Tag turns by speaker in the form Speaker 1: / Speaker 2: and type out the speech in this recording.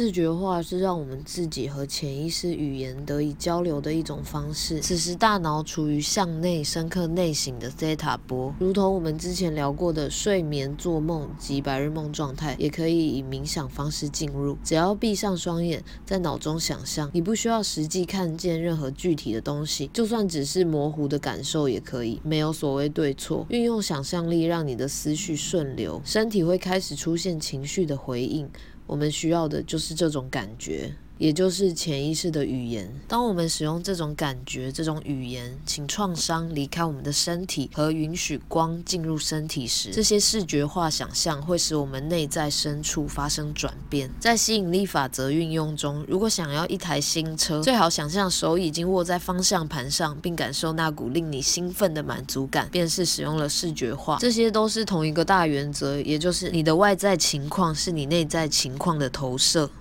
Speaker 1: 视觉化是让我们自己和潜意识语言得以交流的一种方式。此时大脑处于向内深刻内省的 theta 波，如同我们之前聊过的睡眠、做梦及白日梦状态，也可以以冥想方式进入。只要闭上双眼，在脑中想象，你不需要实际看见任何具体的东西，就算只是模糊的感受也可以，没有所谓对错。运用想象力，让你的思绪顺流，身体会开始出现情绪的回应。我们需要的就是这种感觉。也就是潜意识的语言。当我们使用这种感觉、这种语言，请创伤离开我们的身体和允许光进入身体时，这些视觉化想象会使我们内在深处发生转变。在吸引力法则运用中，如果想要一台新车，最好想象手已经握在方向盘上，并感受那股令你兴奋的满足感，便是使用了视觉化。这些都是同一个大原则，也就是你的外在情况是你内在情况的投射。